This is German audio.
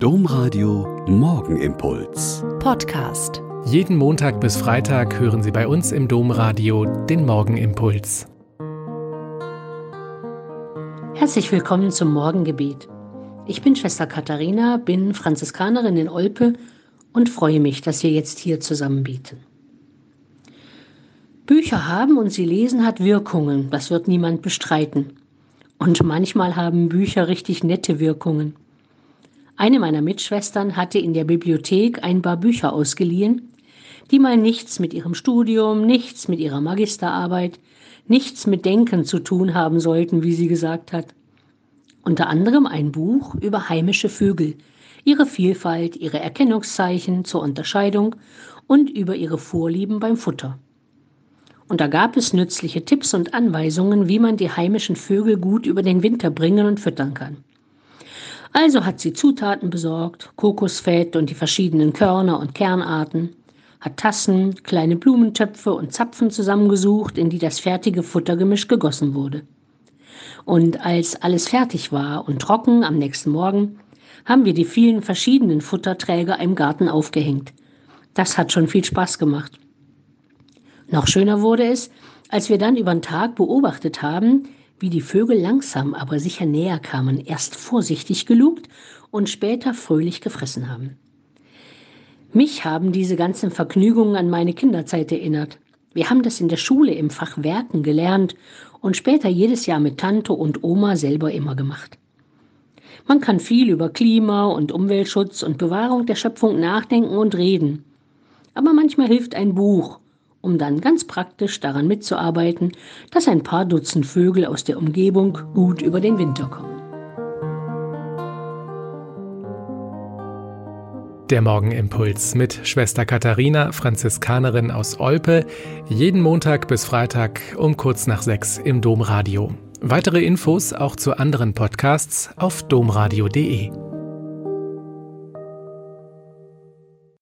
Domradio Morgenimpuls. Podcast. Jeden Montag bis Freitag hören Sie bei uns im Domradio den Morgenimpuls. Herzlich willkommen zum Morgengebet. Ich bin Schwester Katharina, bin Franziskanerin in Olpe und freue mich, dass wir jetzt hier zusammen beten. Bücher haben und sie lesen hat Wirkungen, das wird niemand bestreiten. Und manchmal haben Bücher richtig nette Wirkungen. Eine meiner Mitschwestern hatte in der Bibliothek ein paar Bücher ausgeliehen, die mal nichts mit ihrem Studium, nichts mit ihrer Magisterarbeit, nichts mit Denken zu tun haben sollten, wie sie gesagt hat. Unter anderem ein Buch über heimische Vögel, ihre Vielfalt, ihre Erkennungszeichen zur Unterscheidung und über ihre Vorlieben beim Futter. Und da gab es nützliche Tipps und Anweisungen, wie man die heimischen Vögel gut über den Winter bringen und füttern kann. Also hat sie Zutaten besorgt, Kokosfett und die verschiedenen Körner und Kernarten, hat Tassen, kleine Blumentöpfe und Zapfen zusammengesucht, in die das fertige Futtergemisch gegossen wurde. Und als alles fertig war und trocken am nächsten Morgen, haben wir die vielen verschiedenen Futterträger im Garten aufgehängt. Das hat schon viel Spaß gemacht. Noch schöner wurde es, als wir dann über den Tag beobachtet haben, wie die Vögel langsam aber sicher näher kamen, erst vorsichtig gelugt und später fröhlich gefressen haben. Mich haben diese ganzen Vergnügungen an meine Kinderzeit erinnert. Wir haben das in der Schule im Fach Werken gelernt und später jedes Jahr mit Tante und Oma selber immer gemacht. Man kann viel über Klima und Umweltschutz und Bewahrung der Schöpfung nachdenken und reden. Aber manchmal hilft ein Buch um dann ganz praktisch daran mitzuarbeiten, dass ein paar Dutzend Vögel aus der Umgebung gut über den Winter kommen. Der Morgenimpuls mit Schwester Katharina, Franziskanerin aus Olpe, jeden Montag bis Freitag um kurz nach sechs im Domradio. Weitere Infos auch zu anderen Podcasts auf domradio.de.